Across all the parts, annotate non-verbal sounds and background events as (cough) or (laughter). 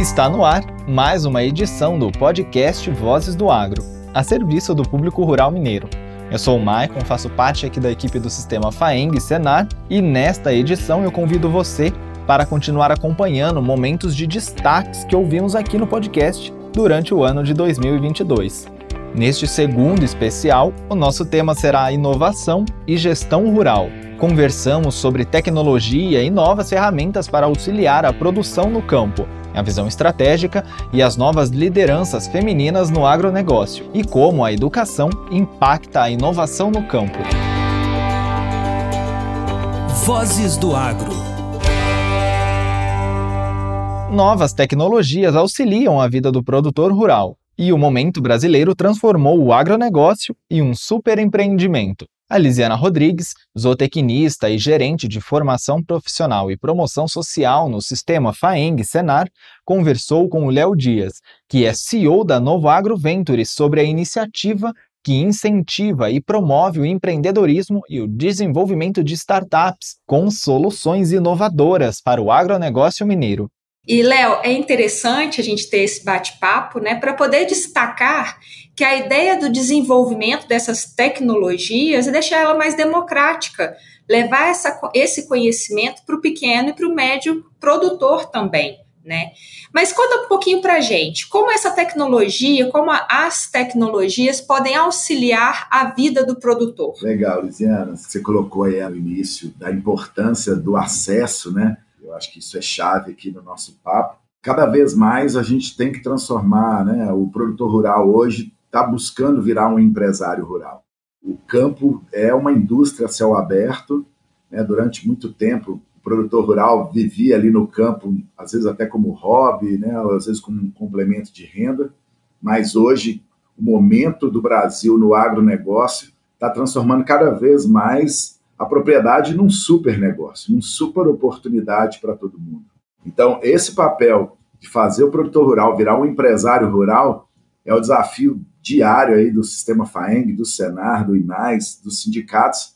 Está no ar mais uma edição do podcast Vozes do Agro, a serviço do público rural mineiro. Eu sou o Maicon, faço parte aqui da equipe do sistema FAENG Senar e nesta edição eu convido você para continuar acompanhando momentos de destaques que ouvimos aqui no podcast durante o ano de 2022. Neste segundo especial, o nosso tema será inovação e gestão rural. Conversamos sobre tecnologia e novas ferramentas para auxiliar a produção no campo a visão estratégica e as novas lideranças femininas no agronegócio e como a educação impacta a inovação no campo. Vozes do Agro. Novas tecnologias auxiliam a vida do produtor rural, e o momento brasileiro transformou o agronegócio em um superempreendimento. A Lisiana Rodrigues, zootecnista e gerente de formação profissional e promoção social no sistema FAENG Senar, conversou com o Léo Dias, que é CEO da Novo Agro Ventures, sobre a iniciativa que incentiva e promove o empreendedorismo e o desenvolvimento de startups com soluções inovadoras para o agronegócio mineiro. E, Léo, é interessante a gente ter esse bate-papo, né, para poder destacar que a ideia do desenvolvimento dessas tecnologias é deixar ela mais democrática, levar essa, esse conhecimento para o pequeno e para o médio produtor também. Né? Mas conta um pouquinho para a gente, como essa tecnologia, como as tecnologias podem auxiliar a vida do produtor. Legal, Lisiana, você colocou aí no início da importância do acesso, né? Eu acho que isso é chave aqui no nosso papo. Cada vez mais a gente tem que transformar, né? O produtor rural hoje está buscando virar um empresário rural. O campo é uma indústria a céu aberto. Né? Durante muito tempo, o produtor rural vivia ali no campo, às vezes até como hobby, né? às vezes como um complemento de renda. Mas hoje, o momento do Brasil no agronegócio está transformando cada vez mais a propriedade num super negócio, num super oportunidade para todo mundo. Então, esse papel de fazer o produtor rural virar um empresário rural é o desafio diário aí do sistema FAENG, do Senar, do INAIS, dos sindicatos.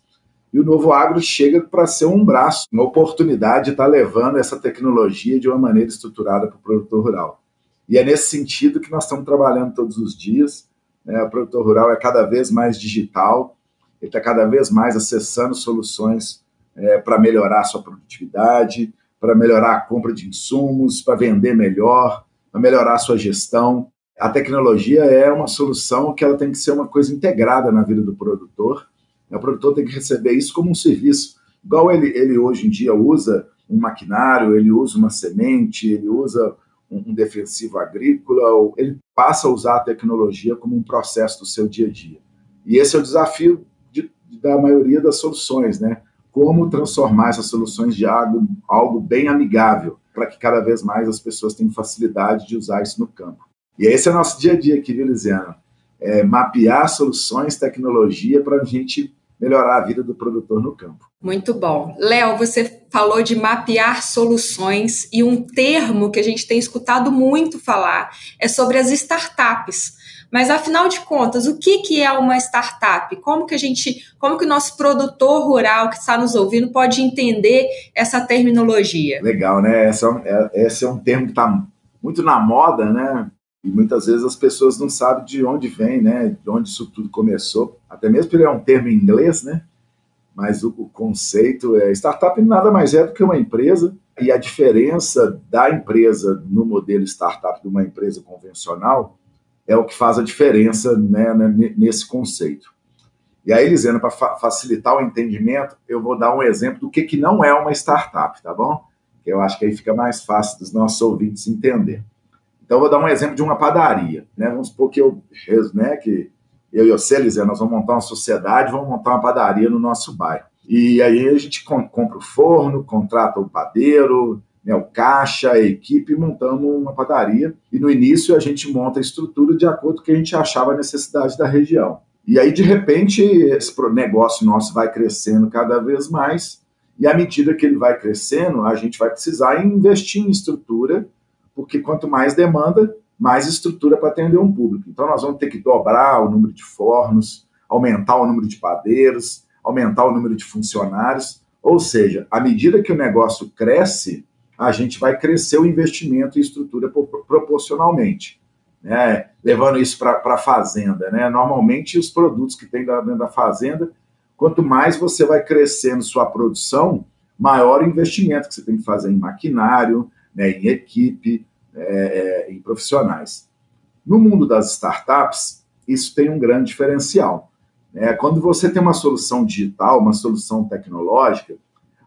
E o novo agro chega para ser um braço, uma oportunidade de estar tá levando essa tecnologia de uma maneira estruturada para o produtor rural. E é nesse sentido que nós estamos trabalhando todos os dias. Né? O produtor rural é cada vez mais digital, ele está cada vez mais acessando soluções é, para melhorar a sua produtividade, para melhorar a compra de insumos, para vender melhor, para melhorar a sua gestão. A tecnologia é uma solução que ela tem que ser uma coisa integrada na vida do produtor. O produtor tem que receber isso como um serviço. Igual ele, ele hoje em dia usa um maquinário, ele usa uma semente, ele usa um defensivo agrícola, ele passa a usar a tecnologia como um processo do seu dia a dia. E esse é o desafio da maioria das soluções, né? Como transformar essas soluções de algo, algo bem amigável, para que cada vez mais as pessoas tenham facilidade de usar isso no campo. E esse é o nosso dia a dia aqui, viu, Lisiana? É mapear soluções, tecnologia para a gente melhorar a vida do produtor no campo. Muito bom. Léo, você falou de mapear soluções e um termo que a gente tem escutado muito falar é sobre as startups. Mas afinal de contas, o que, que é uma startup? Como que a gente, como que o nosso produtor rural que está nos ouvindo pode entender essa terminologia? Legal, né? Esse é um, é, esse é um termo que está muito na moda, né? E muitas vezes as pessoas não sabem de onde vem, né? De onde isso tudo começou. Até mesmo porque é um termo em inglês, né? Mas o, o conceito é startup nada mais é do que uma empresa e a diferença da empresa no modelo startup de uma empresa convencional é o que faz a diferença né, né nesse conceito. E aí, Elisena, para fa facilitar o entendimento, eu vou dar um exemplo do que, que não é uma startup, tá bom? Eu acho que aí fica mais fácil dos nossos ouvintes entender. Então, eu vou dar um exemplo de uma padaria. Né? Vamos supor que eu, né, que eu e você, Elisena, nós vamos montar uma sociedade, vamos montar uma padaria no nosso bairro. E aí a gente compra o forno, contrata o padeiro, né, o caixa, a equipe, montamos uma padaria. E no início a gente monta a estrutura de acordo com o que a gente achava a necessidade da região. E aí, de repente, esse negócio nosso vai crescendo cada vez mais, e à medida que ele vai crescendo, a gente vai precisar investir em estrutura, porque quanto mais demanda, mais estrutura para atender um público. Então, nós vamos ter que dobrar o número de fornos, aumentar o número de padeiros, aumentar o número de funcionários, Ou seja, à medida que o negócio cresce, a gente vai crescer o investimento em estrutura proporcionalmente. Né? Levando isso para a fazenda. Né? Normalmente, os produtos que tem dentro da fazenda, quanto mais você vai crescendo sua produção, maior o investimento que você tem que fazer em maquinário, né, em equipe, é, é, em profissionais. No mundo das startups, isso tem um grande diferencial. Né? Quando você tem uma solução digital, uma solução tecnológica,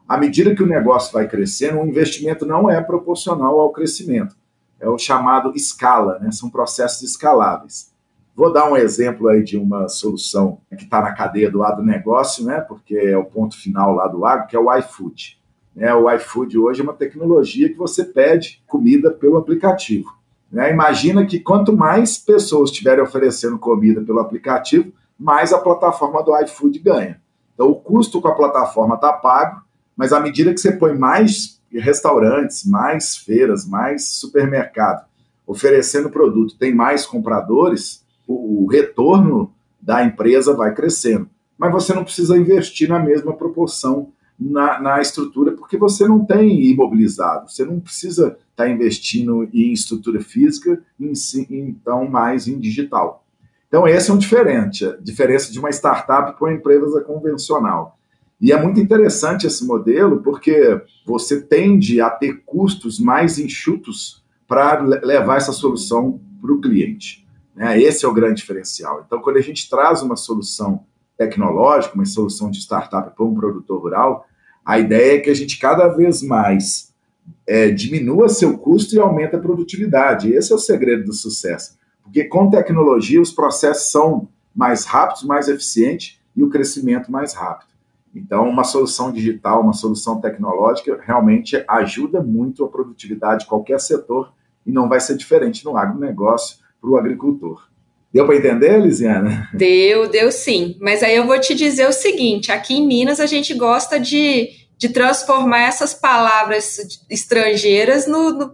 à medida que o negócio vai crescendo, o investimento não é proporcional ao crescimento. É o chamado escala, né? são processos escaláveis. Vou dar um exemplo aí de uma solução que está na cadeia do agronegócio, né? porque é o ponto final lá do agro, que é o iFood. Né? O iFood hoje é uma tecnologia que você pede comida pelo aplicativo. Né? Imagina que quanto mais pessoas estiverem oferecendo comida pelo aplicativo, mais a plataforma do iFood ganha. Então, o custo com a plataforma está pago, mas à medida que você põe mais restaurantes, mais feiras, mais supermercado oferecendo produto, tem mais compradores, o, o retorno da empresa vai crescendo. Mas você não precisa investir na mesma proporção na, na, estrutura, porque você não tem imobilizado, você não precisa estar tá investindo em estrutura física, em, então mais em digital. Então, esse é um diferente, a diferença de uma startup para uma empresa convencional. E é muito interessante esse modelo, porque você tende a ter custos mais enxutos para levar essa solução para o cliente. Né? Esse é o grande diferencial. Então, quando a gente traz uma solução tecnológica, uma solução de startup para um produtor rural, a ideia é que a gente cada vez mais é, diminua seu custo e aumente a produtividade. Esse é o segredo do sucesso. Porque com tecnologia os processos são mais rápidos, mais eficientes e o crescimento mais rápido. Então, uma solução digital, uma solução tecnológica realmente ajuda muito a produtividade de qualquer setor e não vai ser diferente no agronegócio para o agricultor. Deu para entender, Lisiana? Deu, deu sim. Mas aí eu vou te dizer o seguinte: aqui em Minas a gente gosta de, de transformar essas palavras estrangeiras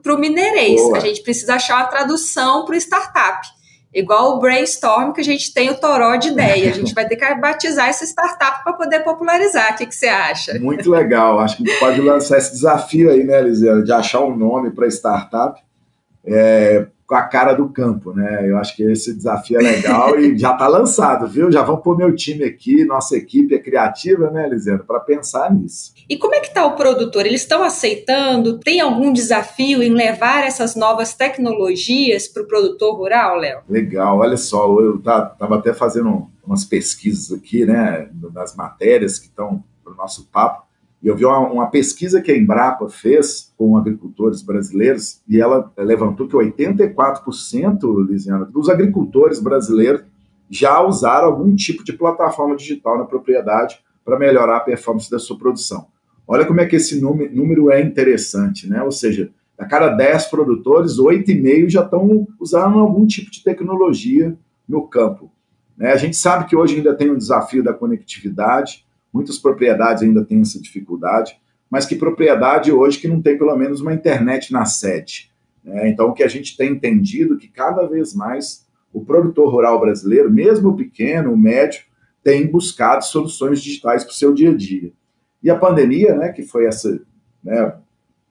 para o mineirês. Boa. A gente precisa achar uma tradução para o startup. Igual o brainstorm que a gente tem o toró de ideia. A gente vai ter que batizar essa startup para poder popularizar. O que, que, você acha? Muito legal. Acho que pode lançar esse desafio aí, né, Lisiana, de achar um nome para startup. É, com a cara do campo, né? Eu acho que esse desafio é legal e já está lançado, viu? Já vamos pôr meu time aqui, nossa equipe é criativa, né, Elisandro, para pensar nisso. E como é que está o produtor? Eles estão aceitando? Tem algum desafio em levar essas novas tecnologias para o produtor rural, Léo? Legal, olha só, eu estava até fazendo umas pesquisas aqui, né, das matérias que estão para o nosso papo. E eu vi uma, uma, pesquisa que a Embrapa fez com agricultores brasileiros e ela levantou que 84%, Lisiana, dos agricultores brasileiros já usaram algum tipo de plataforma digital na propriedade para melhorar a performance da sua produção. Olha como é que esse número é interessante, né? Ou seja, a cada 10 produtores, 8,5 já estão usando algum tipo de tecnologia no campo. Né? A gente sabe que hoje ainda tem um desafio da conectividade, Muitas propriedades ainda têm essa dificuldade, mas que propriedade hoje que não tem pelo menos uma internet na sede. Né? Então, o que a gente tem entendido é que cada vez mais o produtor rural brasileiro, mesmo o pequeno, o médio, tem buscado soluções digitais para o seu dia a dia. E a pandemia, né, que foi essa, né,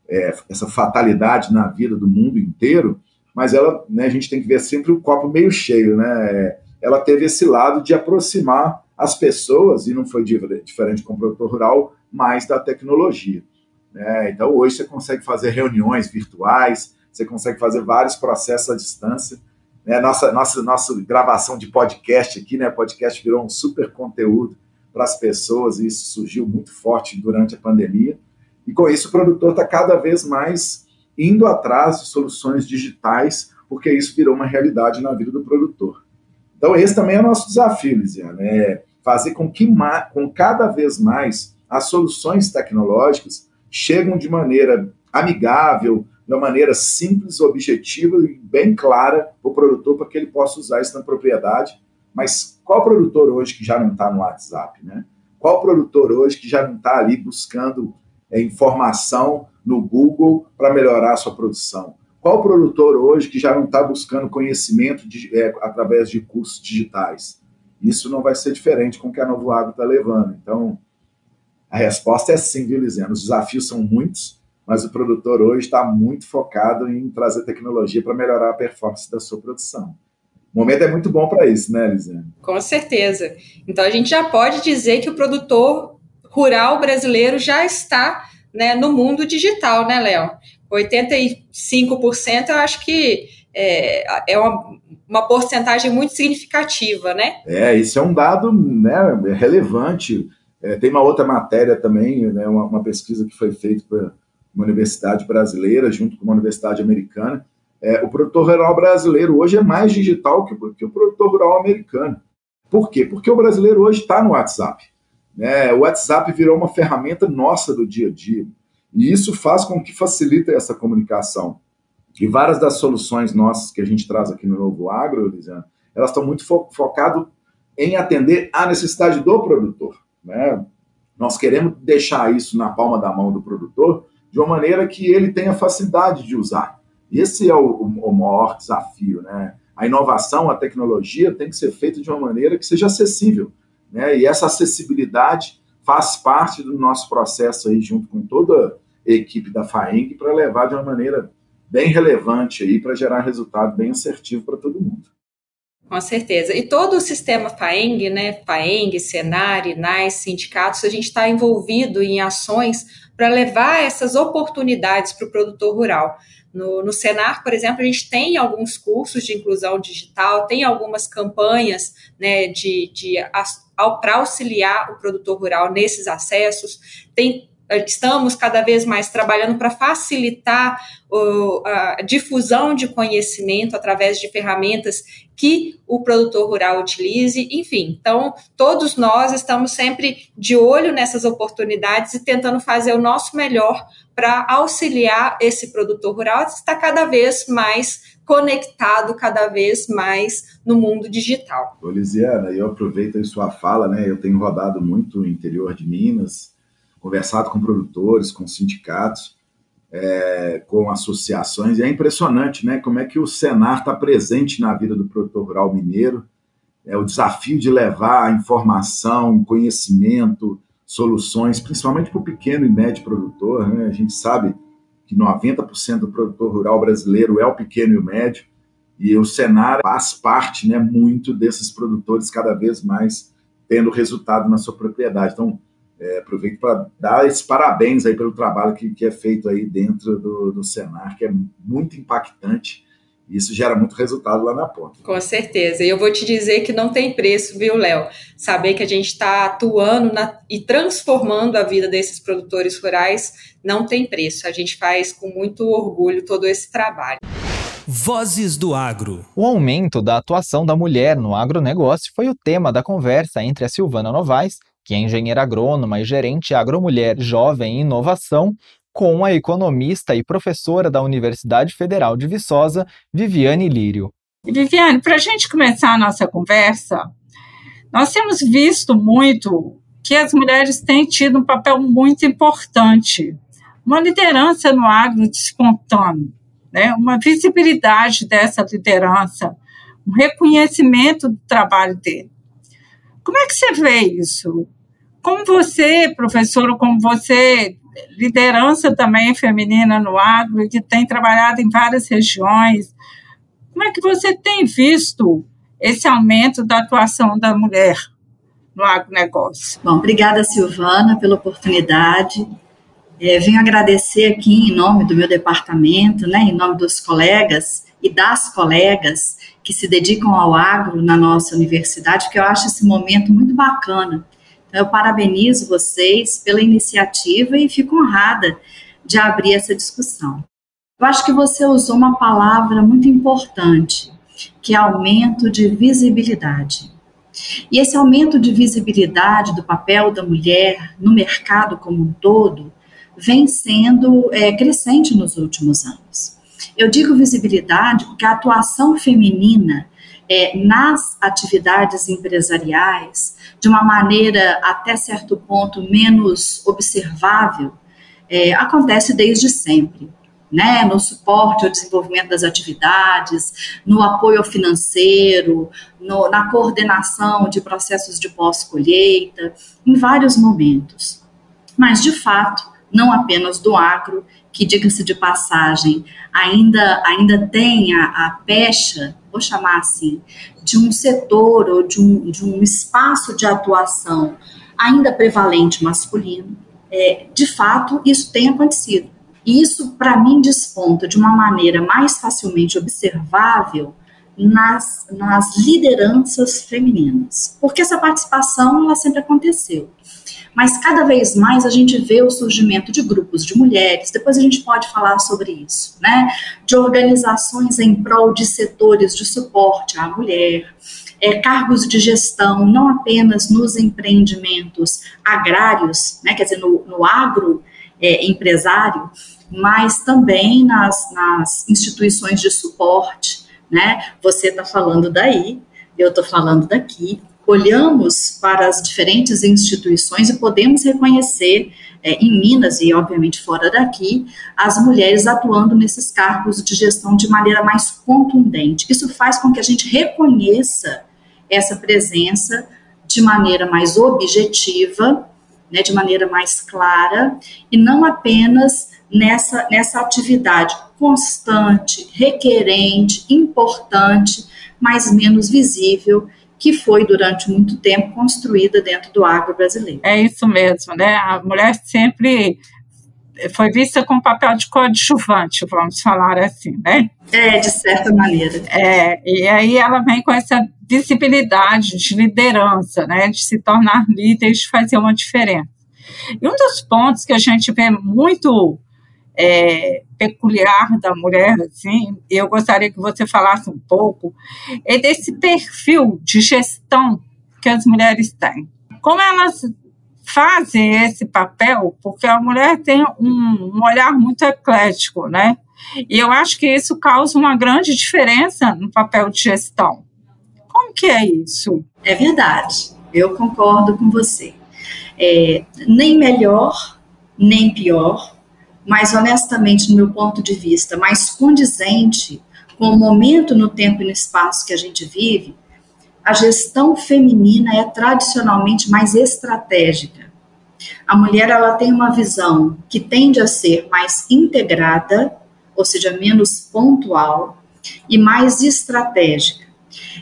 é, essa fatalidade na vida do mundo inteiro, mas ela, né, a gente tem que ver sempre o copo meio cheio, né? Ela teve esse lado de aproximar as pessoas, e não foi diferente com o produtor rural, mais da tecnologia. Né? Então, hoje você consegue fazer reuniões virtuais, você consegue fazer vários processos à distância. Né? Nossa, nossa, nossa gravação de podcast aqui, né? Podcast virou um super conteúdo para as pessoas, e isso surgiu muito forte durante a pandemia. E com isso, o produtor está cada vez mais indo atrás de soluções digitais, porque isso virou uma realidade na vida do produtor. Então, esse também é o nosso desafio, Lisiana, é fazer com que com cada vez mais as soluções tecnológicas chegam de maneira amigável, de uma maneira simples, objetiva e bem clara para o produtor para que ele possa usar isso na propriedade. Mas qual produtor hoje que já não está no WhatsApp, né? Qual produtor hoje que já não está ali buscando é, informação no Google para melhorar a sua produção? Qual produtor hoje que já não está buscando conhecimento de, é, através de cursos digitais? Isso não vai ser diferente com o que a Novo Agro está levando. Então, A resposta é sim, viu? Os desafios são muitos, mas o produtor hoje está muito focado em trazer tecnologia para melhorar a performance da sua produção. O momento é muito bom para isso, né, Lisiane? Com certeza. Então a gente já pode dizer que o produtor rural brasileiro já está né, no mundo digital, né, Léo? 85% eu acho que é, é uma, uma porcentagem muito significativa, né? É, isso é um dado né, relevante. É, tem uma outra matéria também, né, uma, uma pesquisa que foi feita por uma universidade brasileira junto com uma universidade americana. É, o produtor rural brasileiro hoje é mais digital que, que o produtor rural americano. Por quê? Porque o brasileiro hoje está no WhatsApp. Né? O WhatsApp virou uma ferramenta nossa do dia a dia. E isso faz com que facilite essa comunicação. E várias das soluções nossas que a gente traz aqui no Novo Agro, Lisiane, elas estão muito fo focadas em atender à necessidade do produtor. Né? Nós queremos deixar isso na palma da mão do produtor de uma maneira que ele tenha facilidade de usar. Esse é o, o maior desafio. Né? A inovação, a tecnologia tem que ser feita de uma maneira que seja acessível. Né? E essa acessibilidade faz parte do nosso processo aí, junto com toda a equipe da FAENG, para levar de uma maneira bem relevante aí para gerar resultado bem assertivo para todo mundo. Com certeza. E todo o sistema FAENG, né, FAENG, Senar, INAIS, sindicatos, a gente está envolvido em ações para levar essas oportunidades para o produtor rural. No, no, Senar, por exemplo, a gente tem alguns cursos de inclusão digital, tem algumas campanhas né, de, de para auxiliar o produtor rural nesses acessos, tem estamos cada vez mais trabalhando para facilitar o, a difusão de conhecimento através de ferramentas que o produtor rural utilize, enfim. Então, todos nós estamos sempre de olho nessas oportunidades e tentando fazer o nosso melhor para auxiliar esse produtor rural a estar cada vez mais conectado, cada vez mais no mundo digital. Ô, Lisiana, eu aproveito a sua fala, né? Eu tenho rodado muito no interior de Minas, conversado com produtores, com sindicatos, é, com associações, e é impressionante né, como é que o Senar está presente na vida do produtor rural mineiro, é o desafio de levar informação, conhecimento, soluções, principalmente para o pequeno e médio produtor. Né? A gente sabe que 90% do produtor rural brasileiro é o pequeno e o médio, e o Senar faz parte né, muito desses produtores cada vez mais tendo resultado na sua propriedade. Então, é, aproveito para dar esses parabéns aí pelo trabalho que, que é feito aí dentro do, do Senar, que é muito impactante. E isso gera muito resultado lá na ponta. Com certeza. E eu vou te dizer que não tem preço, viu, Léo? Saber que a gente está atuando na, e transformando a vida desses produtores rurais não tem preço. A gente faz com muito orgulho todo esse trabalho. Vozes do Agro. O aumento da atuação da mulher no agronegócio foi o tema da conversa entre a Silvana Novaes que é engenheira agrônoma e gerente agromulher jovem em inovação, com a economista e professora da Universidade Federal de Viçosa, Viviane Lírio. Viviane, para a gente começar a nossa conversa, nós temos visto muito que as mulheres têm tido um papel muito importante, uma liderança no agro despontando, né? uma visibilidade dessa liderança, um reconhecimento do trabalho dele. Como é que você vê isso? Como você, professora, como você, liderança também feminina no agro, que tem trabalhado em várias regiões, como é que você tem visto esse aumento da atuação da mulher no agronegócio? Bom, obrigada, Silvana, pela oportunidade. É, venho agradecer aqui em nome do meu departamento, né, em nome dos colegas e das colegas que se dedicam ao agro na nossa universidade, porque eu acho esse momento muito bacana então, eu parabenizo vocês pela iniciativa e fico honrada de abrir essa discussão. Eu acho que você usou uma palavra muito importante, que é aumento de visibilidade. E esse aumento de visibilidade do papel da mulher no mercado como um todo vem sendo é, crescente nos últimos anos. Eu digo visibilidade porque a atuação feminina é, nas atividades empresariais, de uma maneira até certo ponto menos observável, é, acontece desde sempre. Né, no suporte ao desenvolvimento das atividades, no apoio financeiro, no, na coordenação de processos de pós-colheita, em vários momentos. mas de fato, não apenas do agro, que diga-se de passagem, ainda, ainda tem a, a pecha, vou chamar assim, de um setor ou de um, de um espaço de atuação ainda prevalente masculino. É, de fato, isso tem acontecido. E isso, para mim, desponta de uma maneira mais facilmente observável nas, nas lideranças femininas, porque essa participação ela sempre aconteceu. Mas cada vez mais a gente vê o surgimento de grupos de mulheres, depois a gente pode falar sobre isso, né? De organizações em prol de setores de suporte à mulher, é, cargos de gestão, não apenas nos empreendimentos agrários, né, quer dizer, no, no agro é, empresário, mas também nas, nas instituições de suporte, né? Você está falando daí, eu estou falando daqui. Olhamos para as diferentes instituições e podemos reconhecer é, em Minas e, obviamente, fora daqui, as mulheres atuando nesses cargos de gestão de maneira mais contundente. Isso faz com que a gente reconheça essa presença de maneira mais objetiva, né, de maneira mais clara, e não apenas nessa, nessa atividade constante, requerente, importante, mas menos visível, que foi durante muito tempo construída dentro do agro brasileiro. É isso mesmo, né? A mulher sempre foi vista com papel de coadjuvante, vamos falar assim, né? É, de certa maneira. É, e aí ela vem com essa visibilidade de liderança, né? De se tornar líder e de fazer uma diferença. E um dos pontos que a gente vê muito é, peculiar da mulher, assim, eu gostaria que você falasse um pouco, é desse perfil de gestão que as mulheres têm. Como elas fazem esse papel, porque a mulher tem um, um olhar muito eclético, né? E eu acho que isso causa uma grande diferença no papel de gestão. Como que é isso? É verdade, eu concordo com você. É, nem melhor, nem pior, mas honestamente, no meu ponto de vista, mais condizente com o momento no tempo e no espaço que a gente vive, a gestão feminina é tradicionalmente mais estratégica. A mulher ela tem uma visão que tende a ser mais integrada, ou seja, menos pontual e mais estratégica.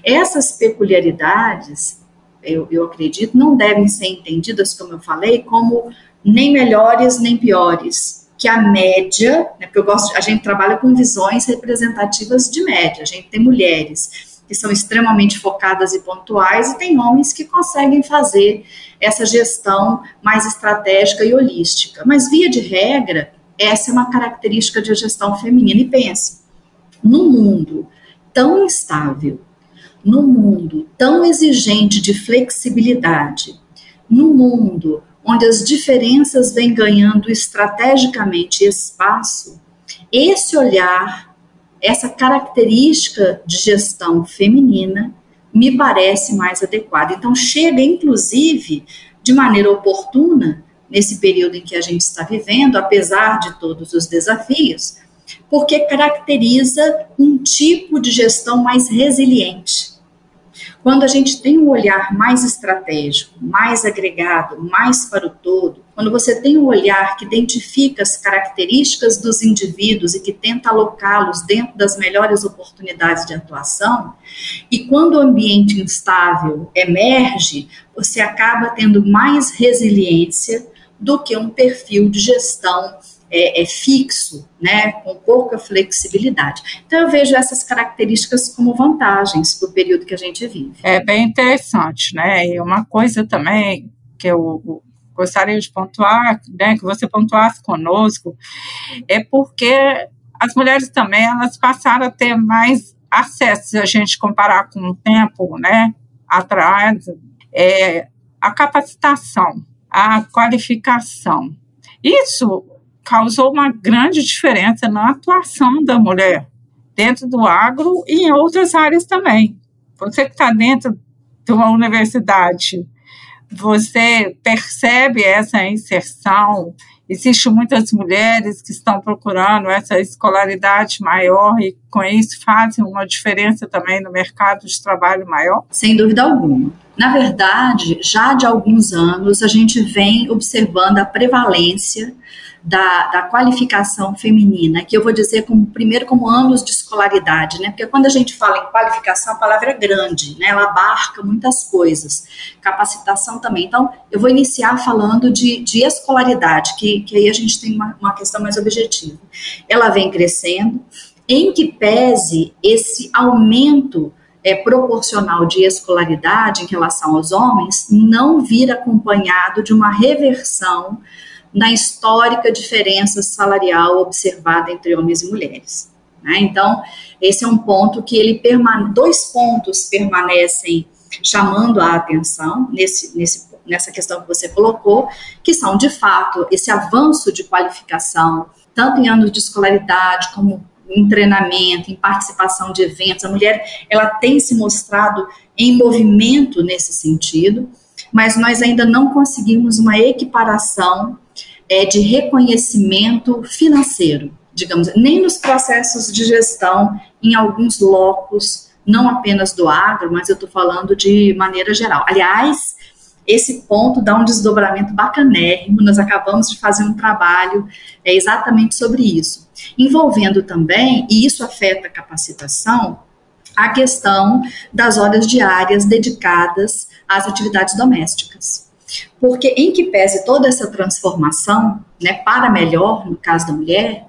Essas peculiaridades, eu, eu acredito, não devem ser entendidas, como eu falei, como nem melhores nem piores, que a média, né, porque eu gosto, a gente trabalha com visões representativas de média, a gente tem mulheres que são extremamente focadas e pontuais e tem homens que conseguem fazer essa gestão mais estratégica e holística. Mas via de regra, essa é uma característica de gestão feminina e pense, no mundo tão instável, no mundo tão exigente de flexibilidade, no mundo onde as diferenças vêm ganhando estrategicamente espaço, esse olhar, essa característica de gestão feminina me parece mais adequada. Então, chega, inclusive, de maneira oportuna, nesse período em que a gente está vivendo, apesar de todos os desafios, porque caracteriza um tipo de gestão mais resiliente quando a gente tem um olhar mais estratégico, mais agregado, mais para o todo, quando você tem um olhar que identifica as características dos indivíduos e que tenta alocá-los dentro das melhores oportunidades de atuação, e quando o ambiente instável emerge, você acaba tendo mais resiliência do que um perfil de gestão é, é, fixo, né, com pouca flexibilidade. Então, eu vejo essas características como vantagens para o período que a gente vive. É bem interessante, né? E uma coisa também que eu gostaria de pontuar, né, que você pontuasse conosco, é porque as mulheres também elas passaram a ter mais acesso, se a gente comparar com o tempo, né, atrás, é, a capacitação, a qualificação. Isso causou uma grande diferença na atuação da mulher dentro do agro e em outras áreas também. Você que está dentro de uma universidade, você percebe essa inserção. Existem muitas mulheres que estão procurando essa escolaridade maior e, com isso, fazem uma diferença também no mercado de trabalho maior? Sem dúvida alguma. Na verdade, já de alguns anos, a gente vem observando a prevalência da, da, qualificação feminina, que eu vou dizer como primeiro como anos de escolaridade, né? Porque quando a gente fala em qualificação, a palavra é grande, né? Ela abarca muitas coisas. Capacitação também. Então, eu vou iniciar falando de, de escolaridade, que, que aí a gente tem uma, uma questão mais objetiva. Ela vem crescendo, em que pese esse aumento é, proporcional de escolaridade em relação aos homens, não vir acompanhado de uma reversão na histórica diferença salarial observada entre homens e mulheres. Né? Então, esse é um ponto que ele permane dois pontos permanecem chamando a atenção nesse, nesse, nessa questão que você colocou, que são de fato esse avanço de qualificação, tanto em anos de escolaridade como em treinamento, em participação de eventos. A mulher ela tem se mostrado em movimento nesse sentido, mas nós ainda não conseguimos uma equiparação é, de reconhecimento financeiro, digamos, nem nos processos de gestão, em alguns locos, não apenas do agro, mas eu estou falando de maneira geral. Aliás, esse ponto dá um desdobramento bacanérrimo, nós acabamos de fazer um trabalho é, exatamente sobre isso, envolvendo também, e isso afeta a capacitação, a questão das horas diárias dedicadas às atividades domésticas. Porque em que pese toda essa transformação, né, para melhor, no caso da mulher,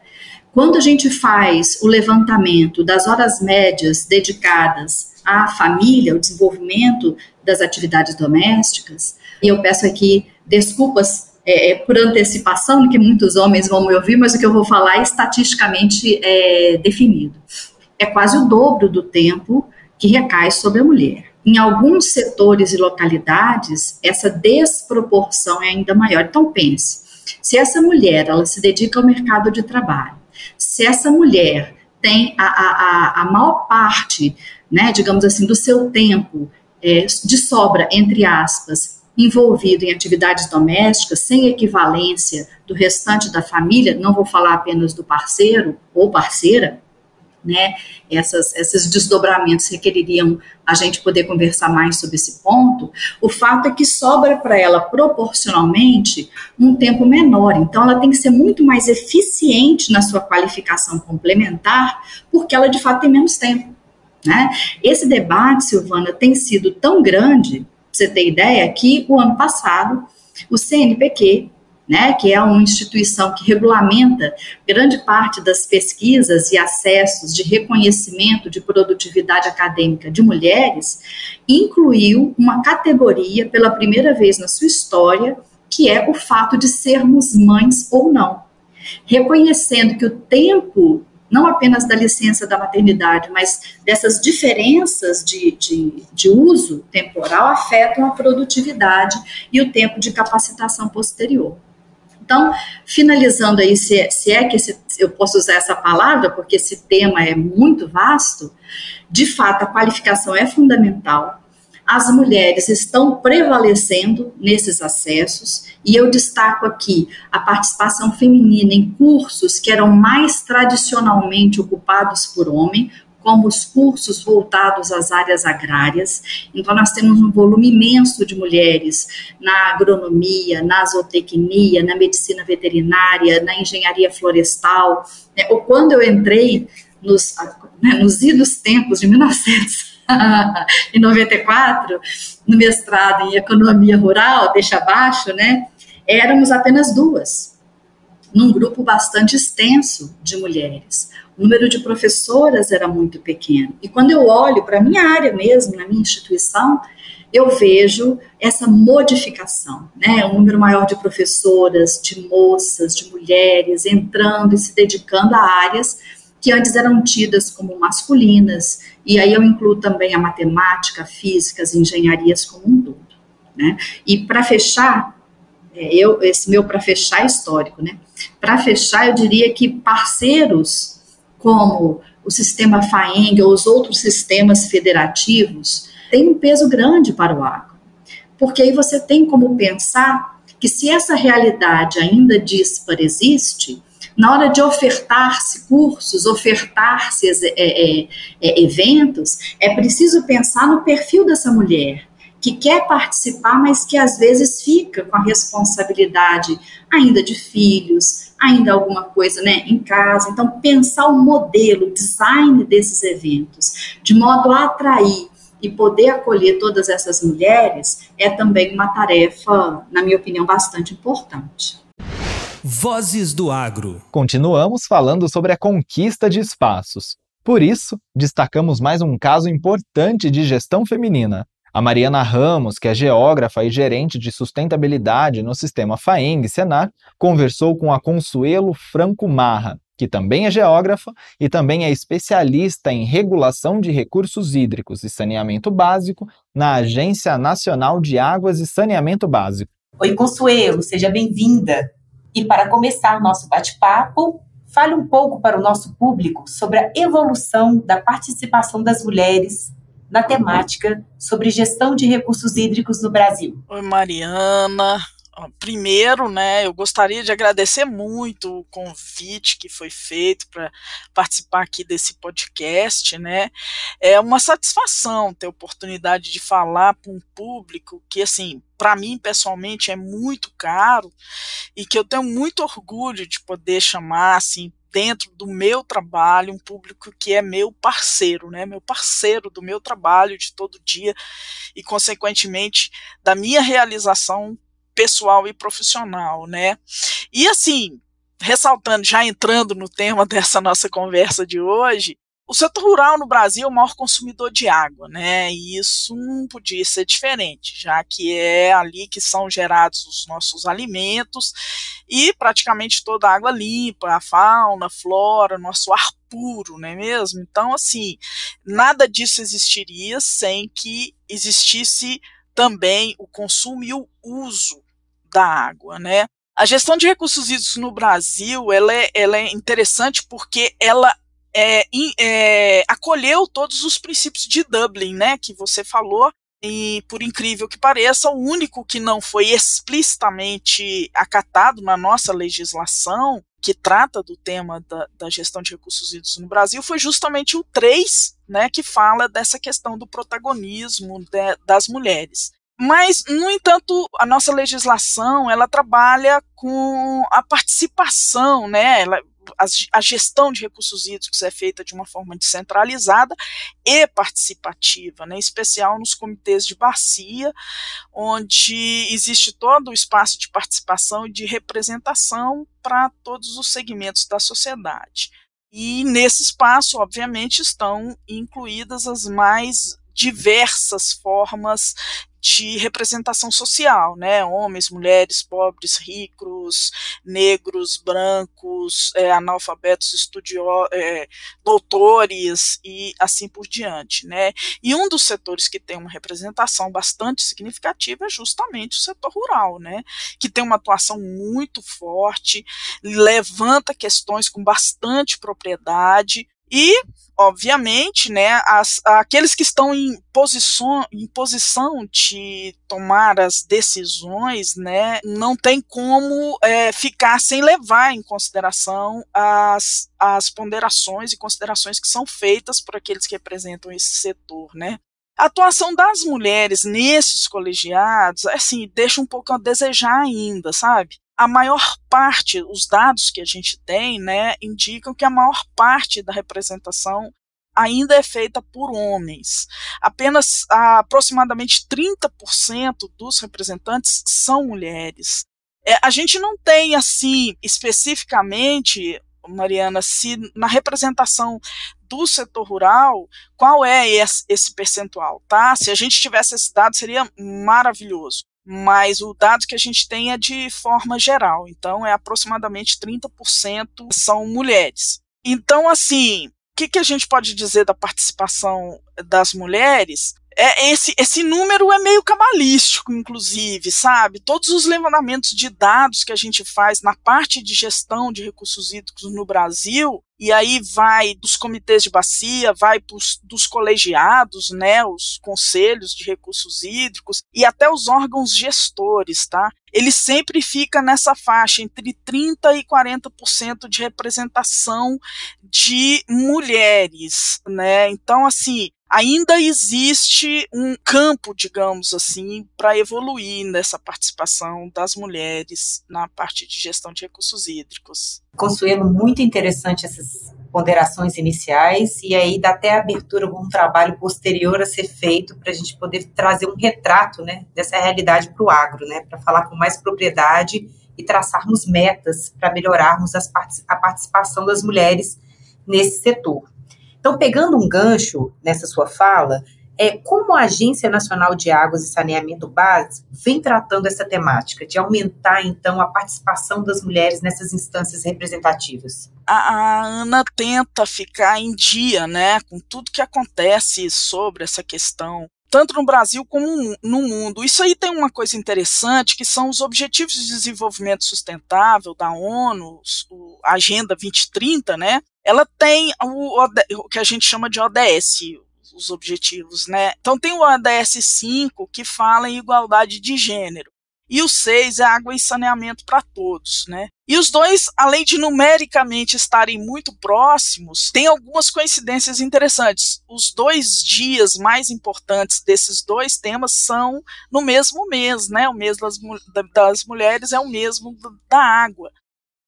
quando a gente faz o levantamento das horas médias dedicadas à família, ao desenvolvimento das atividades domésticas, e eu peço aqui desculpas é, é por antecipação, que muitos homens vão me ouvir, mas o que eu vou falar é estatisticamente é, definido. É quase o dobro do tempo que recai sobre a mulher. Em alguns setores e localidades, essa desproporção é ainda maior. Então, pense, se essa mulher ela se dedica ao mercado de trabalho, se essa mulher tem a, a, a maior parte, né, digamos assim, do seu tempo é, de sobra, entre aspas, envolvido em atividades domésticas, sem equivalência do restante da família, não vou falar apenas do parceiro ou parceira, né? Essas, esses desdobramentos requereriam a gente poder conversar mais sobre esse ponto. O fato é que sobra para ela proporcionalmente um tempo menor, então ela tem que ser muito mais eficiente na sua qualificação complementar, porque ela de fato tem menos tempo. Né? Esse debate, Silvana, tem sido tão grande, pra você ter ideia, que o ano passado o CNPq né, que é uma instituição que regulamenta grande parte das pesquisas e acessos de reconhecimento de produtividade acadêmica de mulheres, incluiu uma categoria pela primeira vez na sua história, que é o fato de sermos mães ou não. Reconhecendo que o tempo não apenas da licença da maternidade, mas dessas diferenças de, de, de, uso temporal afetam a produtividade e o tempo de capacitação posterior. Então, finalizando aí, se é, se é que eu posso usar essa palavra, porque esse tema é muito vasto, de fato, a qualificação é fundamental. As mulheres estão prevalecendo nesses acessos, e eu destaco aqui a participação feminina em cursos que eram mais tradicionalmente ocupados por homem, como os cursos voltados às áreas agrárias. Então, nós temos um volume imenso de mulheres na agronomia, na zootecnia, na medicina veterinária, na engenharia florestal. Né? Ou quando eu entrei nos, né, nos idos tempos de 1994, no mestrado em economia rural, deixa abaixo, né? Éramos apenas duas, num grupo bastante extenso de mulheres o número de professoras era muito pequeno. E quando eu olho para a minha área mesmo, na minha instituição, eu vejo essa modificação, né? Um número maior de professoras, de moças, de mulheres entrando e se dedicando a áreas que antes eram tidas como masculinas, e aí eu incluo também a matemática, a física, as engenharias como um todo, né? E para fechar, eu esse meu para fechar histórico, né? Para fechar, eu diria que parceiros como o sistema FAENG ou os outros sistemas federativos, tem um peso grande para o agro. Porque aí você tem como pensar que se essa realidade ainda dispara existe, na hora de ofertar-se cursos, ofertar-se é, é, é, eventos, é preciso pensar no perfil dessa mulher, que que quer participar, mas que às vezes fica com a responsabilidade ainda de filhos, ainda alguma coisa né, em casa. Então, pensar o modelo, o design desses eventos, de modo a atrair e poder acolher todas essas mulheres, é também uma tarefa, na minha opinião, bastante importante. Vozes do Agro. Continuamos falando sobre a conquista de espaços. Por isso, destacamos mais um caso importante de gestão feminina. A Mariana Ramos, que é geógrafa e gerente de sustentabilidade no sistema FAENG Senar, conversou com a Consuelo Franco Marra, que também é geógrafa e também é especialista em regulação de recursos hídricos e saneamento básico na Agência Nacional de Águas e Saneamento Básico. Oi, Consuelo, seja bem-vinda. E para começar nosso bate-papo, fale um pouco para o nosso público sobre a evolução da participação das mulheres na temática sobre gestão de recursos hídricos no Brasil. Oi, Mariana. Primeiro, né, eu gostaria de agradecer muito o convite que foi feito para participar aqui desse podcast, né? É uma satisfação ter a oportunidade de falar para um público que, assim, para mim pessoalmente é muito caro e que eu tenho muito orgulho de poder chamar, assim, dentro do meu trabalho, um público que é meu parceiro, né? Meu parceiro do meu trabalho de todo dia e, consequentemente, da minha realização pessoal e profissional, né? E assim, ressaltando, já entrando no tema (laughs) dessa nossa conversa de hoje, o setor rural no Brasil é o maior consumidor de água, né? E isso não podia ser diferente, já que é ali que são gerados os nossos alimentos e praticamente toda a água limpa, a fauna, a flora, nosso ar puro, não é mesmo? Então, assim, nada disso existiria sem que existisse também o consumo e o uso da água, né? A gestão de recursos hídricos no Brasil, ela é, ela é interessante porque ela é, é, acolheu todos os princípios de Dublin, né, que você falou, e por incrível que pareça, o único que não foi explicitamente acatado na nossa legislação, que trata do tema da, da gestão de recursos hídricos no Brasil, foi justamente o 3, né, que fala dessa questão do protagonismo de, das mulheres. Mas, no entanto, a nossa legislação ela trabalha com a participação, né? Ela, a, gestão de recursos hídricos é feita de uma forma descentralizada e participativa, né, em especial nos comitês de bacia, onde existe todo o espaço de participação e de representação para todos os segmentos da sociedade. E nesse espaço, obviamente, estão incluídas as mais diversas formas de representação social, né? Homens, mulheres, pobres, ricos, negros, brancos, é, analfabetos, estudiosos, é, doutores e assim por diante, né? E um dos setores que tem uma representação bastante significativa é justamente o setor rural, né? Que tem uma atuação muito forte, levanta questões com bastante propriedade e obviamente, né, as, aqueles que estão em posição, em posição de tomar as decisões, né, não tem como é, ficar sem levar em consideração as, as ponderações e considerações que são feitas por aqueles que representam esse setor, né. A atuação das mulheres nesses colegiados, assim, deixa um pouco a desejar ainda, sabe? A maior parte, os dados que a gente tem, né, indicam que a maior parte da representação ainda é feita por homens. Apenas aproximadamente 30% dos representantes são mulheres. É, a gente não tem, assim, especificamente, Mariana, se na representação do setor rural, qual é esse, esse percentual, tá? Se a gente tivesse esse dado, seria maravilhoso mas o dado que a gente tem é de forma geral, então é aproximadamente 30% são mulheres. Então, assim, o que, que a gente pode dizer da participação das mulheres? É, esse, esse número é meio cabalístico, inclusive, sabe? Todos os levantamentos de dados que a gente faz na parte de gestão de recursos hídricos no Brasil, e aí vai dos comitês de bacia, vai pros, dos colegiados, né, os conselhos de recursos hídricos e até os órgãos gestores, tá? Ele sempre fica nessa faixa entre 30 e 40% de representação de mulheres, né? Então, assim, ainda existe um campo, digamos assim, para evoluir nessa participação das mulheres na parte de gestão de recursos hídricos. Consuelo, muito interessante essas ponderações iniciais e aí dá até abertura para um trabalho posterior a ser feito para a gente poder trazer um retrato né, dessa realidade para o agro, né, para falar com mais propriedade e traçarmos metas para melhorarmos as, a participação das mulheres nesse setor. Então, pegando um gancho nessa sua fala, é como a Agência Nacional de Águas e Saneamento Básico vem tratando essa temática de aumentar então a participação das mulheres nessas instâncias representativas? A, a Ana tenta ficar em dia, né, com tudo que acontece sobre essa questão tanto no Brasil como no mundo. Isso aí tem uma coisa interessante, que são os Objetivos de Desenvolvimento Sustentável da ONU, a Agenda 2030, né? Ela tem o, o que a gente chama de ODS, os objetivos, né? Então tem o ODS 5 que fala em igualdade de gênero. E o 6 é água e saneamento para todos, né? E os dois, além de numericamente estarem muito próximos, têm algumas coincidências interessantes. Os dois dias mais importantes desses dois temas são no mesmo mês, né? O mês das, das mulheres é o mesmo da água.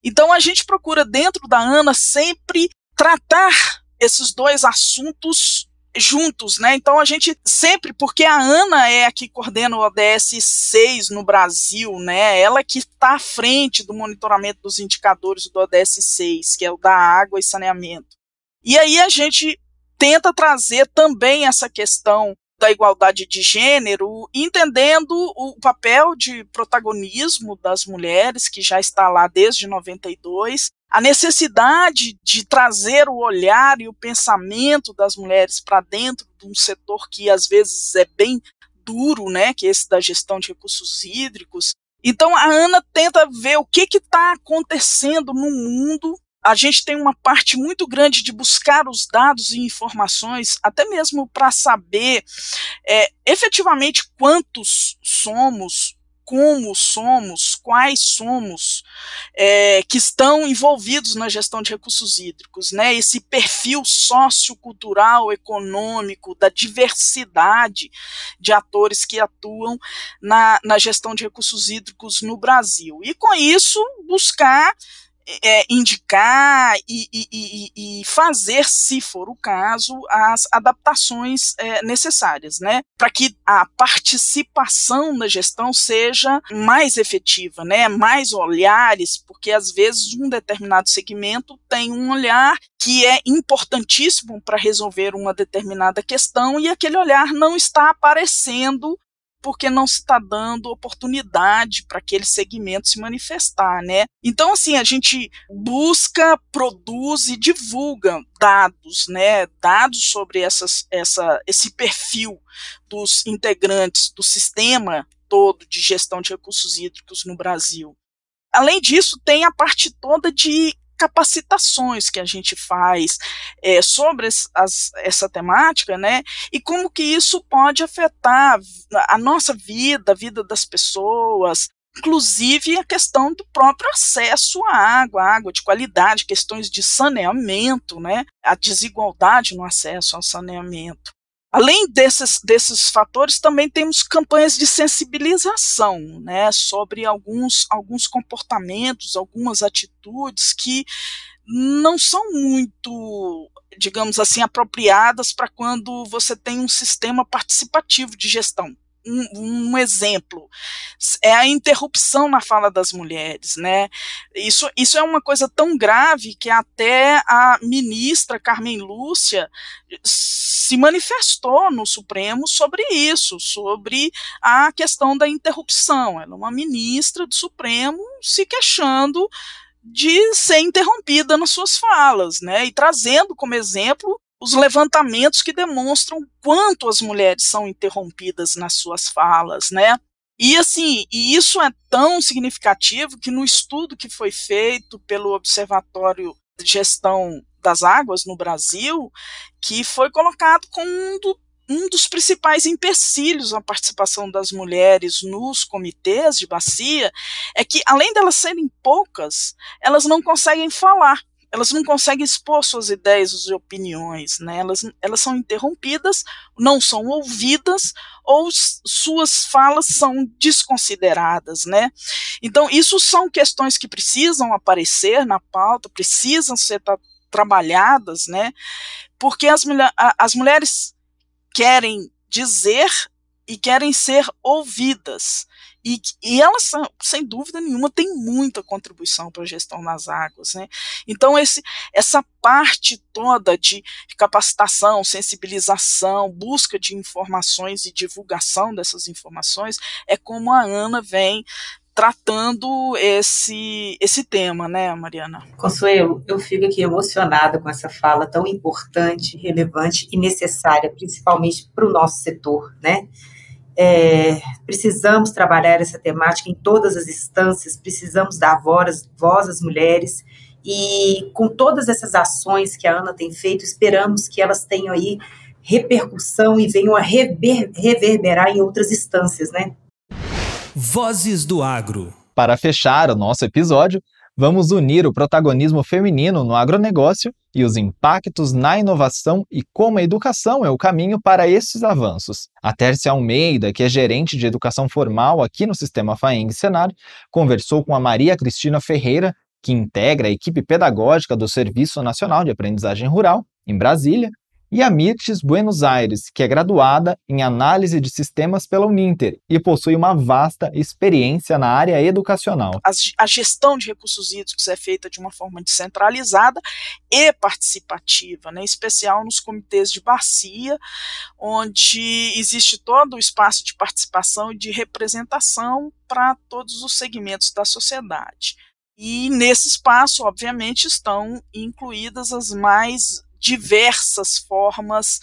Então a gente procura dentro da ANA sempre tratar esses dois assuntos juntos, né? Então a gente sempre, porque a Ana é a que coordena o ODS 6 no Brasil, né? Ela que está à frente do monitoramento dos indicadores do ODS 6, que é o da água e saneamento. E aí a gente tenta trazer também essa questão da igualdade de gênero, entendendo o papel de protagonismo das mulheres, que já está lá desde 92, a necessidade de trazer o olhar e o pensamento das mulheres para dentro de um setor que às vezes é bem duro, né, que é esse da gestão de recursos hídricos. Então a Ana tenta ver o que está acontecendo no mundo a gente tem uma parte muito grande de buscar os dados e informações, até mesmo para saber é, efetivamente quantos somos, como somos, quais somos, é, que estão envolvidos na gestão de recursos hídricos, né? Esse perfil sociocultural, econômico, da diversidade de atores que atuam na, na gestão de recursos hídricos no Brasil. E com isso, buscar é, indicar e, e, e, fazer, se for o caso, as adaptações é, necessárias, né, para que a participação na gestão seja mais efetiva, né, mais olhares, porque às vezes um determinado segmento tem um olhar que é importantíssimo para resolver uma determinada questão e aquele olhar não está aparecendo porque não se está dando oportunidade para aquele segmento se manifestar, né? Então, assim, a gente busca, produz e divulga dados, né? Dados sobre essas, essa, esse perfil dos integrantes do sistema todo de gestão de recursos hídricos no Brasil. Além disso, tem a parte toda de capacitações que a gente faz é, sobre as, essa temática, né? E como que isso pode afetar a nossa vida, a vida das pessoas, inclusive a questão do próprio acesso à água, água de qualidade, questões de saneamento, né? A desigualdade no acesso ao saneamento. Além desses, desses fatores, também temos campanhas de sensibilização né, sobre alguns, alguns comportamentos, algumas atitudes que não são muito, digamos assim, apropriadas para quando você tem um sistema participativo de gestão um, um, exemplo é a interrupção na fala das mulheres, né? Isso, isso é uma coisa tão grave que até a ministra Carmen Lúcia se manifestou no Supremo sobre isso, sobre a questão da interrupção. Ela é uma ministra do Supremo se queixando de ser interrompida nas suas falas, né? E trazendo como exemplo os levantamentos que demonstram quanto as mulheres são interrompidas nas suas falas, né? E assim, e isso é tão significativo que no estudo que foi feito pelo Observatório de Gestão das Águas no Brasil, que foi colocado como um, do, um dos principais empecilhos à participação das mulheres nos comitês de bacia, é que além delas serem poucas, elas não conseguem falar elas não conseguem expor suas ideias, suas opiniões, né? Elas, elas são interrompidas, não são ouvidas ou suas falas são desconsideradas, né? Então, isso são questões que precisam aparecer na pauta, precisam ser tra trabalhadas, né? Porque as, as mulheres querem dizer e querem ser ouvidas. E, e elas, sem dúvida nenhuma, têm muita contribuição para a gestão das águas. Né? Então, esse, essa parte toda de capacitação, sensibilização, busca de informações e divulgação dessas informações é como a Ana vem tratando esse, esse tema, né, Mariana? Consuelo, eu fico aqui emocionada com essa fala tão importante, relevante e necessária, principalmente para o nosso setor, né? É, precisamos trabalhar essa temática em todas as instâncias, precisamos dar voz, voz às mulheres e com todas essas ações que a Ana tem feito, esperamos que elas tenham aí repercussão e venham a rever, reverberar em outras instâncias, né? Vozes do Agro. Para fechar o nosso episódio, vamos unir o protagonismo feminino no agronegócio e os impactos na inovação e como a educação é o caminho para esses avanços. A Tércia Almeida, que é gerente de educação formal aqui no Sistema FAENG Senar, conversou com a Maria Cristina Ferreira, que integra a equipe pedagógica do Serviço Nacional de Aprendizagem Rural, em Brasília, e a Mirtes Buenos Aires, que é graduada em análise de sistemas pela Uninter e possui uma vasta experiência na área educacional. A gestão de recursos hídricos é feita de uma forma descentralizada e participativa, né, em especial nos comitês de bacia, onde existe todo o espaço de participação e de representação para todos os segmentos da sociedade. E nesse espaço, obviamente, estão incluídas as mais diversas formas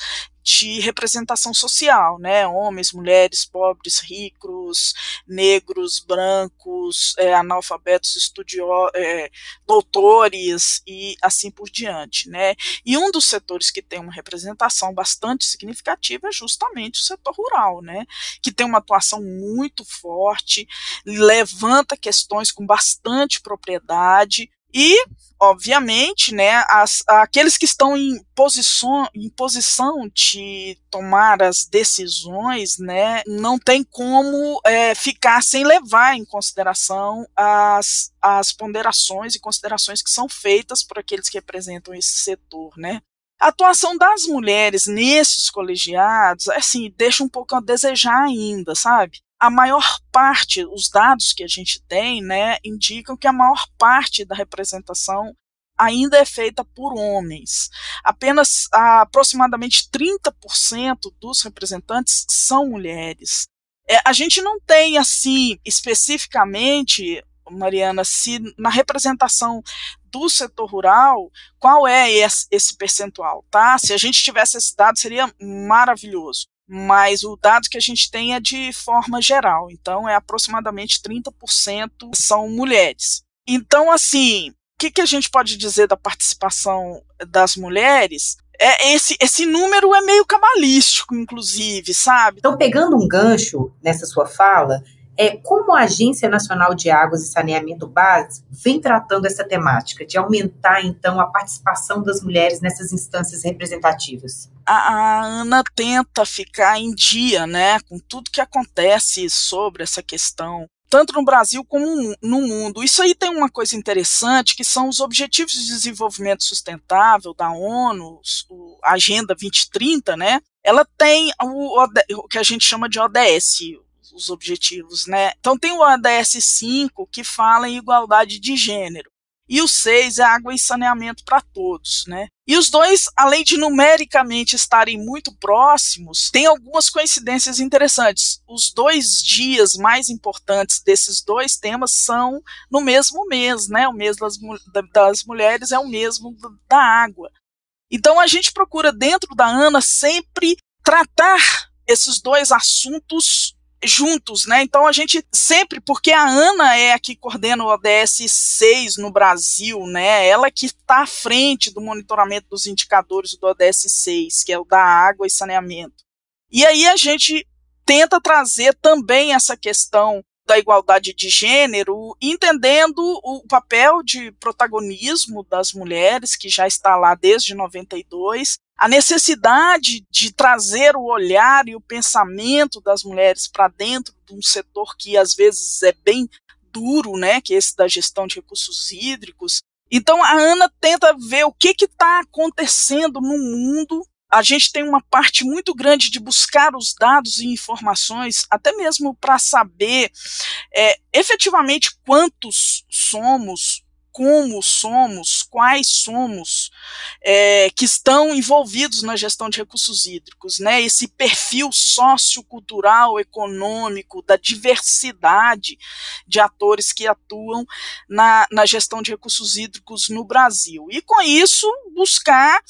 de representação social, né? Homens, mulheres, pobres, ricos, negros, brancos, é, analfabetos, estudiosos, é, doutores e assim por diante, né? E um dos setores que tem uma representação bastante significativa é justamente o setor rural, né? Que tem uma atuação muito forte, levanta questões com bastante propriedade e obviamente, né, as, aqueles que estão em posição, em posição de tomar as decisões, né, não tem como é, ficar sem levar em consideração as, as ponderações e considerações que são feitas por aqueles que representam esse setor, né. A atuação das mulheres nesses colegiados, assim, deixa um pouco a desejar ainda, sabe? A maior parte, os dados que a gente tem, né, indicam que a maior parte da representação ainda é feita por homens. Apenas aproximadamente 30% dos representantes são mulheres. É, a gente não tem, assim, especificamente, Mariana, se na representação do setor rural, qual é esse, esse percentual, tá? Se a gente tivesse esse dado, seria maravilhoso mas o dado que a gente tem é de forma geral, então é aproximadamente 30% são mulheres. Então, assim, o que, que a gente pode dizer da participação das mulheres? É, esse, esse número é meio cabalístico, inclusive, sabe? Então, pegando um gancho nessa sua fala, é como a Agência Nacional de Águas e Saneamento Básico vem tratando essa temática de aumentar então a participação das mulheres nessas instâncias representativas? A, a Ana tenta ficar em dia, né, com tudo que acontece sobre essa questão tanto no Brasil como no mundo. Isso aí tem uma coisa interessante, que são os Objetivos de Desenvolvimento Sustentável da ONU, a Agenda 2030, né? Ela tem o, o que a gente chama de ODS, os objetivos, né? Então tem o ADS 5 que fala em igualdade de gênero. E o 6 é água e saneamento para todos, né? E os dois, além de numericamente estarem muito próximos, têm algumas coincidências interessantes. Os dois dias mais importantes desses dois temas são no mesmo mês, né? O mês das, das mulheres é o mesmo da água. Então a gente procura dentro da ANA sempre tratar esses dois assuntos juntos, né? Então a gente sempre, porque a Ana é a que coordena o ODS 6 no Brasil, né? Ela que está à frente do monitoramento dos indicadores do ODS 6, que é o da água e saneamento. E aí a gente tenta trazer também essa questão da igualdade de gênero, entendendo o papel de protagonismo das mulheres, que já está lá desde 92, a necessidade de trazer o olhar e o pensamento das mulheres para dentro de um setor que às vezes é bem duro, né, que é esse da gestão de recursos hídricos. Então a Ana tenta ver o que está acontecendo no mundo a gente tem uma parte muito grande de buscar os dados e informações, até mesmo para saber é, efetivamente quantos somos, como somos, quais somos, é, que estão envolvidos na gestão de recursos hídricos, né? Esse perfil sociocultural, econômico, da diversidade de atores que atuam na, na gestão de recursos hídricos no Brasil. E com isso, buscar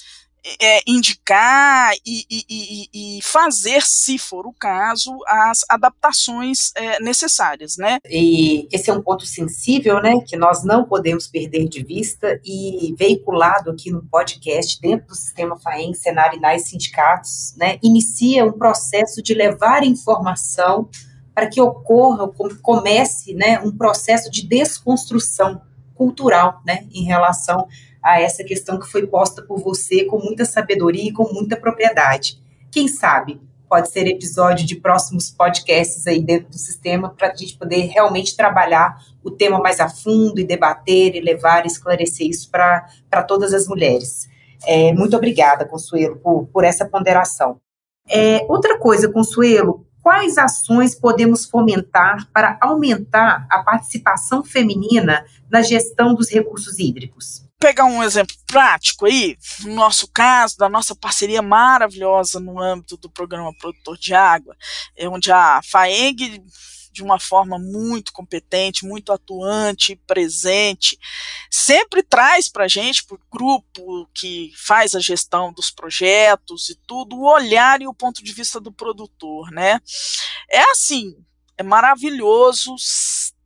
é, indicar e, e, e, fazer, se for o caso, as adaptações é, necessárias, né? E esse é um ponto sensível, né, que nós não podemos perder de vista e veiculado aqui no podcast dentro do sistema FAEM, Senar, e Sindicatos, né, inicia um processo de levar informação para que ocorra, comece, né, um processo de desconstrução cultural, né, em relação a essa questão que foi posta por você com muita sabedoria e com muita propriedade. Quem sabe pode ser episódio de próximos podcasts aí dentro do sistema para a gente poder realmente trabalhar o tema mais a fundo e debater e levar e esclarecer isso para todas as mulheres. É, muito obrigada, Consuelo, por, por essa ponderação. É, outra coisa, Consuelo, quais ações podemos fomentar para aumentar a participação feminina na gestão dos recursos hídricos? Pegar um exemplo prático aí, no nosso caso, da nossa parceria maravilhosa no âmbito do programa Produtor de Água, é onde a FAENG, de uma forma muito competente, muito atuante, presente, sempre traz para a gente, para o grupo que faz a gestão dos projetos e tudo, o olhar e o ponto de vista do produtor, né? É assim, é maravilhoso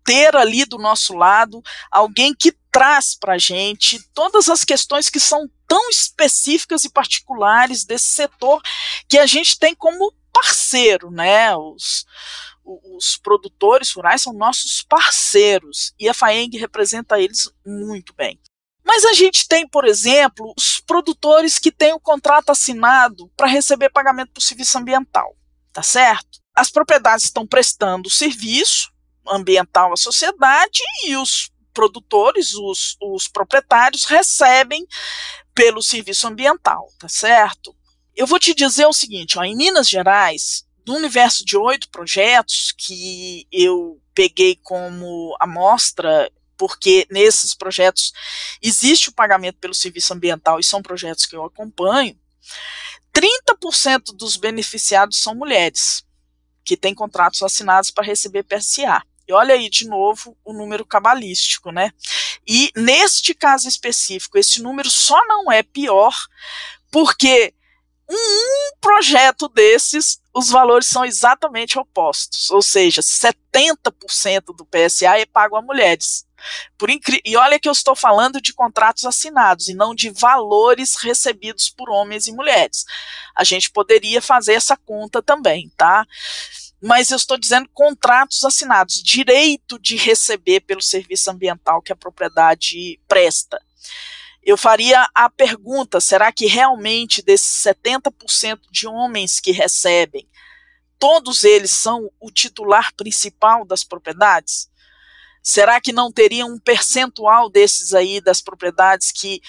ter ali do nosso lado alguém que traz para a gente todas as questões que são tão específicas e particulares desse setor que a gente tem como parceiro, né? Os, os produtores rurais são nossos parceiros e a FAENG representa eles muito bem. Mas a gente tem, por exemplo, os produtores que têm o contrato assinado para receber pagamento por serviço ambiental, tá certo? As propriedades estão prestando serviço, ambiental à sociedade e os produtores, os, os proprietários, recebem pelo serviço ambiental, tá certo? Eu vou te dizer o seguinte, ó, em Minas Gerais, do universo de oito projetos que eu peguei como amostra, porque nesses projetos existe o pagamento pelo serviço ambiental e são projetos que eu acompanho, 30% dos beneficiados são mulheres que têm contratos assinados para receber PSA. E olha aí de novo o número cabalístico, né? E neste caso específico, esse número só não é pior porque um projeto desses, os valores são exatamente opostos, ou seja, 70% do PSA é pago a mulheres. Por incri... E olha que eu estou falando de contratos assinados e não de valores recebidos por homens e mulheres. A gente poderia fazer essa conta também, tá? Mas eu estou dizendo contratos assinados, direito de receber pelo serviço ambiental que a propriedade presta. Eu faria a pergunta: será que realmente desses 70% de homens que recebem, todos eles são o titular principal das propriedades? Será que não teria um percentual desses aí das propriedades que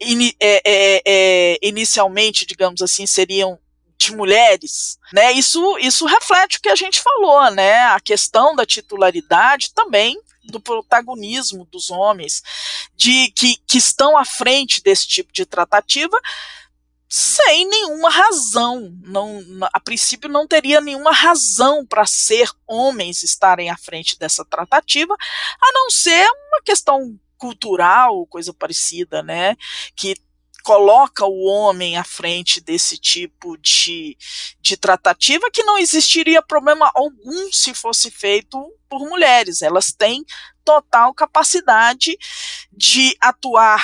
in, é, é, é, inicialmente, digamos assim, seriam de mulheres, né? Isso, isso reflete o que a gente falou, né? A questão da titularidade também do protagonismo dos homens, de que, que estão à frente desse tipo de tratativa, sem nenhuma razão. Não, a princípio não teria nenhuma razão para ser homens estarem à frente dessa tratativa, a não ser uma questão cultural, coisa parecida, né? Que coloca o homem à frente desse tipo de, de tratativa que não existiria problema algum se fosse feito por mulheres. Elas têm total capacidade de atuar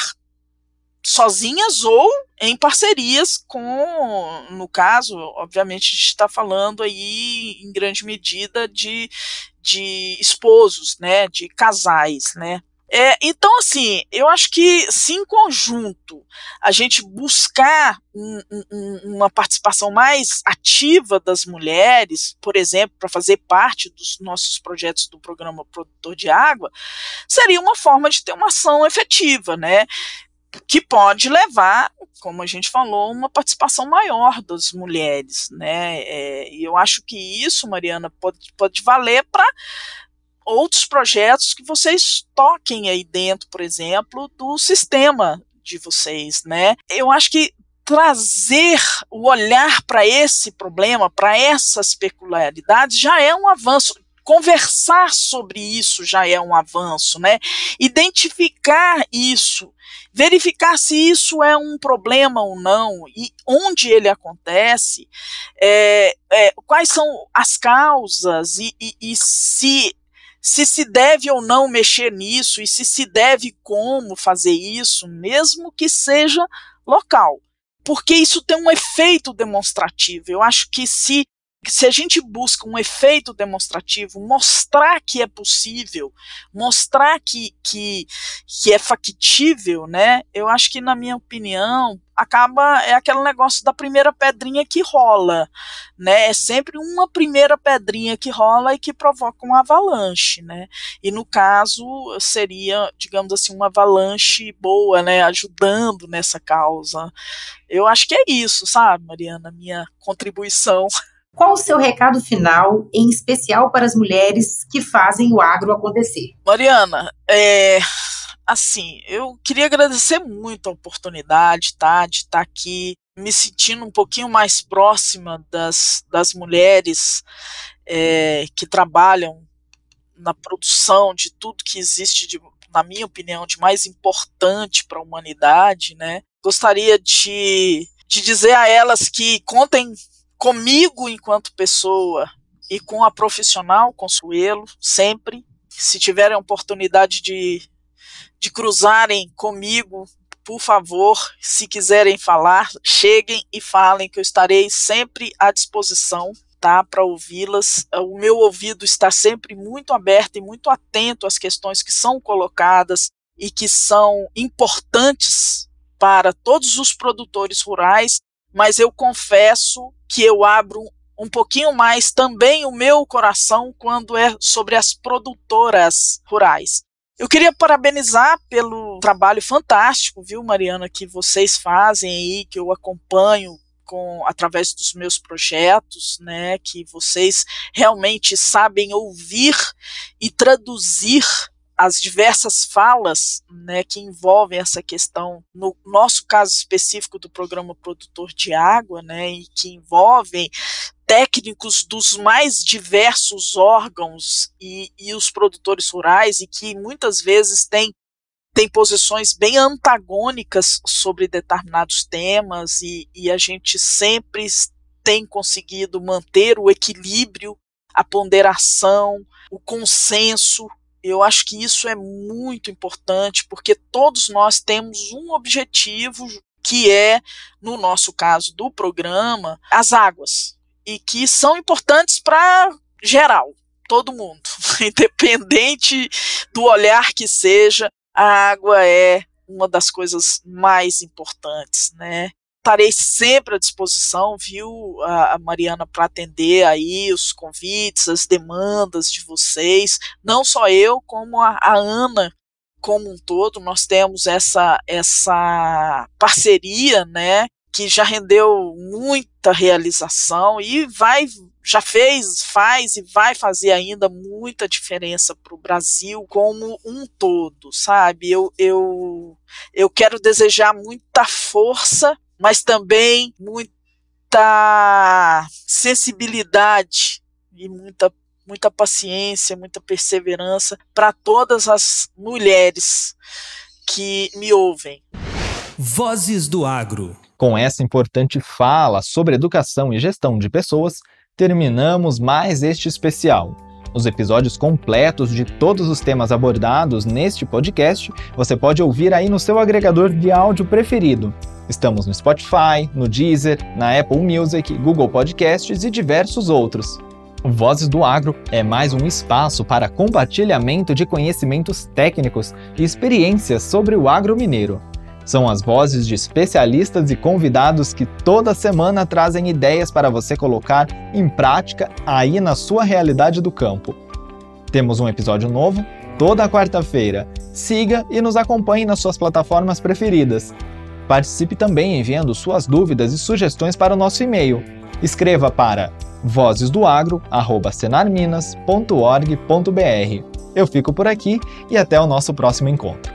sozinhas ou em parcerias com, no caso, obviamente a gente está falando aí em grande medida de, de esposos, né, de casais, né. É, então, assim, eu acho que se em conjunto a gente buscar um, um, uma participação mais ativa das mulheres, por exemplo, para fazer parte dos nossos projetos do programa Produtor de Água, seria uma forma de ter uma ação efetiva, né? que pode levar, como a gente falou, uma participação maior das mulheres, né? É, e eu acho que isso, Mariana, pode, pode valer para outros projetos que vocês toquem aí dentro, por exemplo, do sistema de vocês, né? Eu acho que trazer o olhar para esse problema, para essas peculiaridades, já é um avanço conversar sobre isso já é um avanço, né? Identificar isso, verificar se isso é um problema ou não e onde ele acontece, é, é, quais são as causas e, e, e se se se deve ou não mexer nisso e se se deve como fazer isso, mesmo que seja local. Porque isso tem um efeito demonstrativo. Eu acho que se se a gente busca um efeito demonstrativo, mostrar que é possível, mostrar que, que, que é factível, né? Eu acho que, na minha opinião, acaba é aquele negócio da primeira pedrinha que rola, né? É sempre uma primeira pedrinha que rola e que provoca um avalanche, né? E no caso seria, digamos assim, uma avalanche boa, né? Ajudando nessa causa. Eu acho que é isso, sabe, Mariana? Minha contribuição. (laughs) Qual o seu recado final, em especial para as mulheres que fazem o agro acontecer? Mariana, é, assim, eu queria agradecer muito a oportunidade, tá, de estar aqui, me sentindo um pouquinho mais próxima das, das mulheres é, que trabalham na produção de tudo que existe, de, na minha opinião, de mais importante para a humanidade, né? Gostaria de, de dizer a elas que contem comigo enquanto pessoa e com a profissional Consuelo, sempre. Se tiverem a oportunidade de, de cruzarem comigo, por favor, se quiserem falar, cheguem e falem que eu estarei sempre à disposição tá, para ouvi-las. O meu ouvido está sempre muito aberto e muito atento às questões que são colocadas e que são importantes para todos os produtores rurais mas eu confesso que eu abro um pouquinho mais também o meu coração quando é sobre as produtoras rurais. Eu queria parabenizar pelo trabalho fantástico, viu, Mariana, que vocês fazem aí, que eu acompanho com através dos meus projetos, né, que vocês realmente sabem ouvir e traduzir as diversas falas né, que envolvem essa questão, no nosso caso específico do programa Produtor de Água, né, e que envolvem técnicos dos mais diversos órgãos e, e os produtores rurais, e que muitas vezes têm tem posições bem antagônicas sobre determinados temas e, e, a gente sempre tem conseguido manter o equilíbrio, a ponderação, o consenso eu acho que isso é muito importante porque todos nós temos um objetivo que é, no nosso caso do programa, as águas e que são importantes para geral, todo mundo, (laughs) independente do olhar que seja, a água é uma das coisas mais importantes, né? Estarei sempre à disposição, viu, a, Mariana, para atender aí os convites, as demandas de vocês, não só eu, como a, a Ana como um todo, nós temos essa, essa parceria, né, que já rendeu muita realização e vai, já fez, faz e vai fazer ainda muita diferença para o Brasil como um todo, sabe? Eu, eu, eu quero desejar muita força mas também muita sensibilidade e muita muita paciência, muita perseverança para todas as mulheres que me ouvem. Vozes do Agro. Com essa importante fala sobre educação e gestão de pessoas, terminamos mais este especial. Os episódios completos de todos os temas abordados neste podcast você pode ouvir aí no seu agregador de áudio preferido. Estamos no Spotify, no Deezer, na Apple Music, Google Podcasts e diversos outros. Vozes do Agro é mais um espaço para compartilhamento de conhecimentos técnicos e experiências sobre o agro mineiro. São as vozes de especialistas e convidados que toda semana trazem ideias para você colocar em prática aí na sua realidade do campo. Temos um episódio novo toda quarta-feira. Siga e nos acompanhe nas suas plataformas preferidas. Participe também enviando suas dúvidas e sugestões para o nosso e-mail. Escreva para vozesdoagro@senarminas.org.br. Eu fico por aqui e até o nosso próximo encontro.